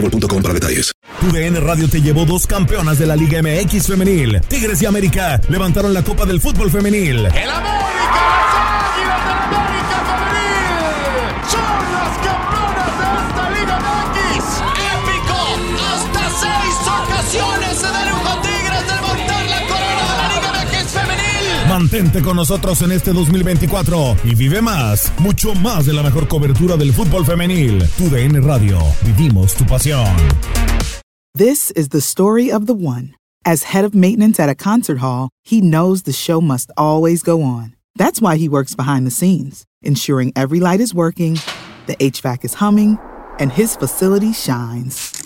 boostmobile.com para detalles. Tu DN Radio te llevó dos campeonas de la Liga MX femenil. Tigres y América levantaron la Copa del Fútbol femenil. ¡El América! Mantente con nosotros en este 2024 y vive más, mucho más de la mejor cobertura del fútbol femenil. Tu DN Radio, vivimos tu pasión. This is the story of the one. As head of maintenance at a concert hall, he knows the show must always go on. That's why he works behind the scenes, ensuring every light is working, the HVAC is humming, and his facility shines.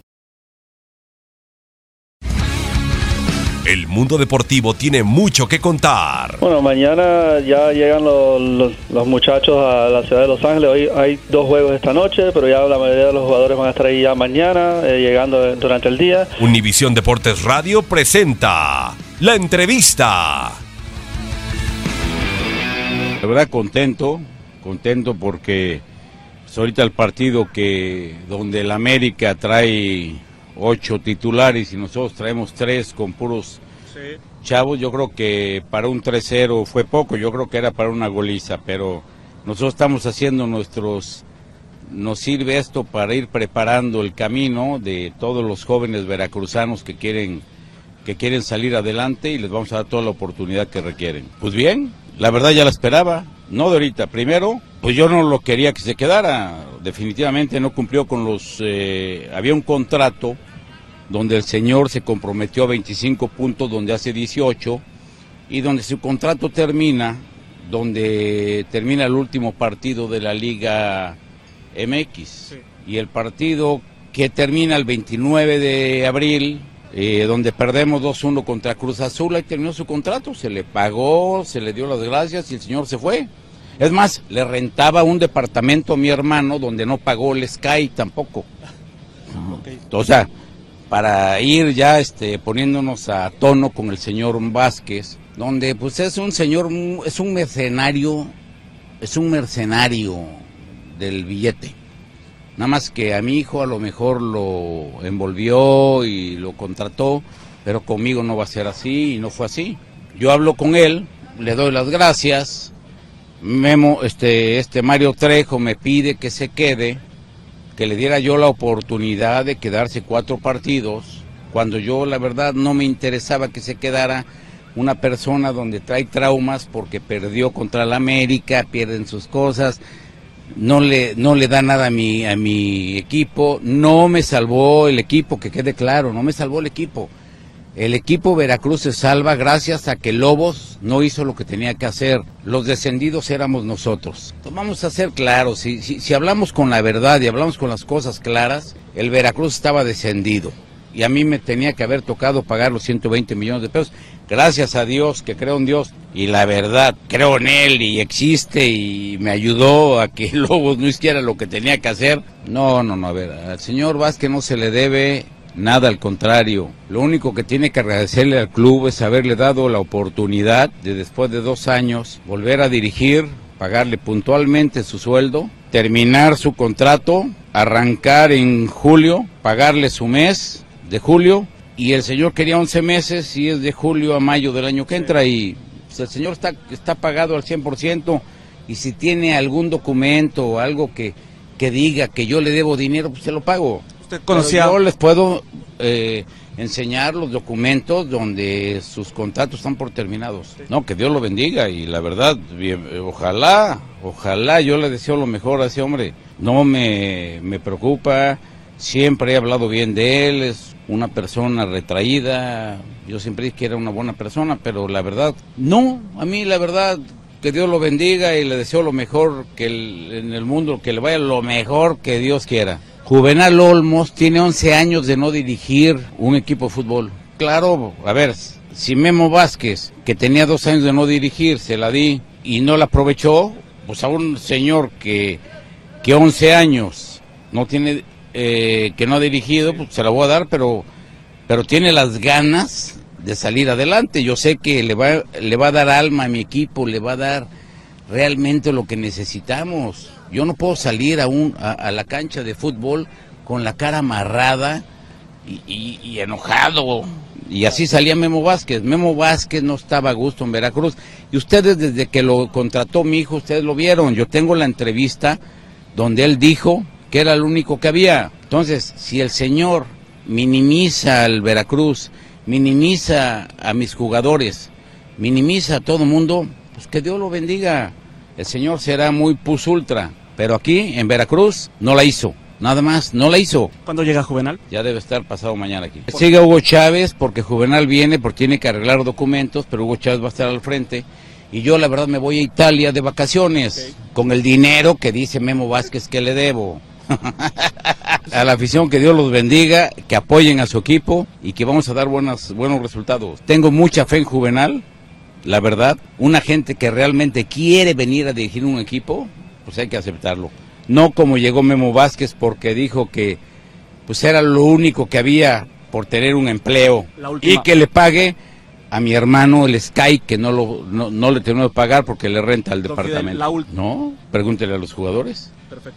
El mundo deportivo tiene mucho que contar. Bueno, mañana ya llegan los, los- los muchachos a la ciudad de Los Ángeles. Hoy hay dos juegos esta noche, pero ya la mayoría de los jugadores van a estar ahí ya mañana, eh, llegando durante el día. Univisión Deportes Radio presenta la entrevista. La verdad contento, contento porque pues, ahorita el partido que donde el América trae ocho titulares y nosotros traemos tres con puros chavos, yo creo que para un 3-0 fue poco, yo creo que era para una goliza, pero nosotros estamos haciendo nuestros, nos sirve esto para ir preparando el camino de todos los jóvenes veracruzanos que quieren que quieren salir adelante y les vamos a dar toda la oportunidad que requieren. Pues bien, la verdad ya la esperaba, no de ahorita. Primero, pues yo no lo quería que se quedara, definitivamente no cumplió con los... eh, había un contrato donde el señor se comprometió a 25 puntos, donde hace 18, y donde su contrato termina, donde termina el último partido de la Liga MX. Y el partido que termina el 29 de abril, eh, donde perdemos 2-1 contra Cruz Azul, ahí terminó su contrato, se le pagó, se le dio las gracias y el señor se fue. Es más, le rentaba un departamento a mi hermano donde no pagó el Sky tampoco. O sea, para ir ya este, poniéndonos a tono con el señor Vázquez, donde pues es un señor, es un mercenario, es un mercenario del billete. Nada más que a mi hijo a lo mejor lo envolvió y lo contrató, pero conmigo no va a ser así y no fue así. Yo hablo con él, le doy las gracias. Memo, este, este Mario Trejo me pide que se quede, que le diera yo la oportunidad de quedarse cuatro partidos, cuando yo la verdad no me interesaba que se quedara una persona donde trae traumas porque perdió contra la América, pierden sus cosas, no le, no le da nada a mi, a mi equipo, no me salvó el equipo, que quede claro, no me salvó el equipo. El equipo Veracruz se salva gracias a que Lobos no hizo lo que tenía que hacer. Los descendidos éramos nosotros. Vamos a ser claros, si, si, si hablamos con la verdad y hablamos con las cosas claras, el Veracruz estaba descendido. Y a mí me tenía que haber tocado pagar los 120 millones de pesos. Gracias a Dios, que creo en Dios. Y la verdad, creo en Él y existe y me ayudó a que Lobos no hiciera lo que tenía que hacer. No, no, no, a ver, al señor Vázquez no se le debe Nada, al contrario. Lo único que tiene que agradecerle al club es haberle dado la oportunidad de después de dos años volver a dirigir, pagarle puntualmente su sueldo, terminar su contrato, arrancar en julio, pagarle su mes, de julio y el señor quería 11 meses y es de julio a mayo del año que entra y pues, el señor está, está pagado al 100% y si tiene algún documento o algo que, que diga que yo le debo dinero, pues se lo pago. ¿Usted conocía? Pero yo les puedo eh, enseñar los documentos donde sus contratos están por terminados. No, que Dios lo bendiga y la verdad, bien, eh, ojalá, ojalá yo le deseo lo mejor a ese hombre. No me, me preocupa, siempre he hablado bien de él, es una persona retraída, yo siempre dije que era una buena persona, pero la verdad, no, a mí la verdad, que Dios lo bendiga y le deseo lo mejor que el- en el mundo, que le vaya lo mejor que Dios quiera. Juvenal Olmos tiene 11 años de no dirigir un equipo de fútbol. Claro, a ver, si Memo Vázquez, que tenía dos años de no dirigir, se la di y no la aprovechó, pues a un señor que, que 11 años no tiene, eh, que no ha dirigido, pues se la voy a dar, pero, pero tiene las ganas de salir adelante. Yo sé que le va, le va a dar alma a mi equipo, le va a dar realmente lo que necesitamos. Yo no puedo salir a, un, a, la cancha de fútbol con la cara amarrada y, y- y enojado. Y así salía Memo Vázquez. Memo Vázquez no estaba a gusto en Veracruz. Y ustedes desde que lo contrató mi hijo, ustedes lo vieron. Yo tengo la entrevista donde él dijo que era el único que había. Entonces, si el señor minimiza al Veracruz, minimiza a mis jugadores, minimiza a todo mundo, pues que Dios lo bendiga. El señor será muy pus ultra, pero aquí en Veracruz no la hizo. Nada más, no la hizo. ¿Cuándo llega Juvenal? Ya debe estar pasado mañana aquí. Sigue Hugo Chávez porque Juvenal viene porque tiene que arreglar documentos, pero Hugo Chávez va a estar al frente. Y yo la verdad me voy a Italia de vacaciones con el dinero que dice Memo Vázquez que le debo. a la afición que Dios los bendiga, que apoyen a su equipo y que vamos a dar buenas, buenos resultados. Tengo mucha fe en Juvenal, la verdad. Una gente que realmente quiere venir a dirigir un equipo, pues hay que aceptarlo. No como llegó Memo Vázquez porque dijo que pues era lo único que había por tener un empleo y que le pague a mi hermano el Sky que no lo no, no le tengo que pagar porque le renta al Don Fidel, departamento. la no, pregúntele a los jugadores.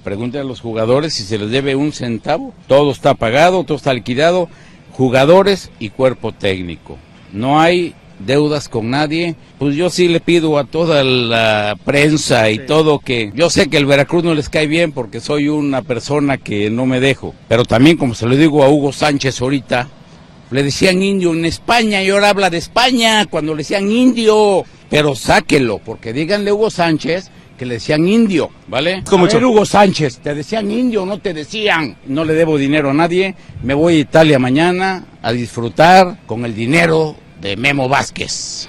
Pregúntele a los jugadores si se les debe un centavo. Todo está pagado, todo está liquidado. Jugadores y cuerpo técnico. No hay deudas con nadie. Pues yo sí le pido a toda la prensa y todo que yo sé que el Veracruz no les cae bien porque soy una persona que no me dejo. Pero también como se lo digo a Hugo Sánchez ahorita, le decían indio en España y ahora habla de España cuando le decían indio. Pero sáquelo, porque díganle Hugo Sánchez que le decían indio, ¿vale? Ver, Hugo Sánchez, te decían indio, no te decían. No le debo dinero a nadie. Me voy a Italia mañana a disfrutar con el dinero de Memo Vázquez.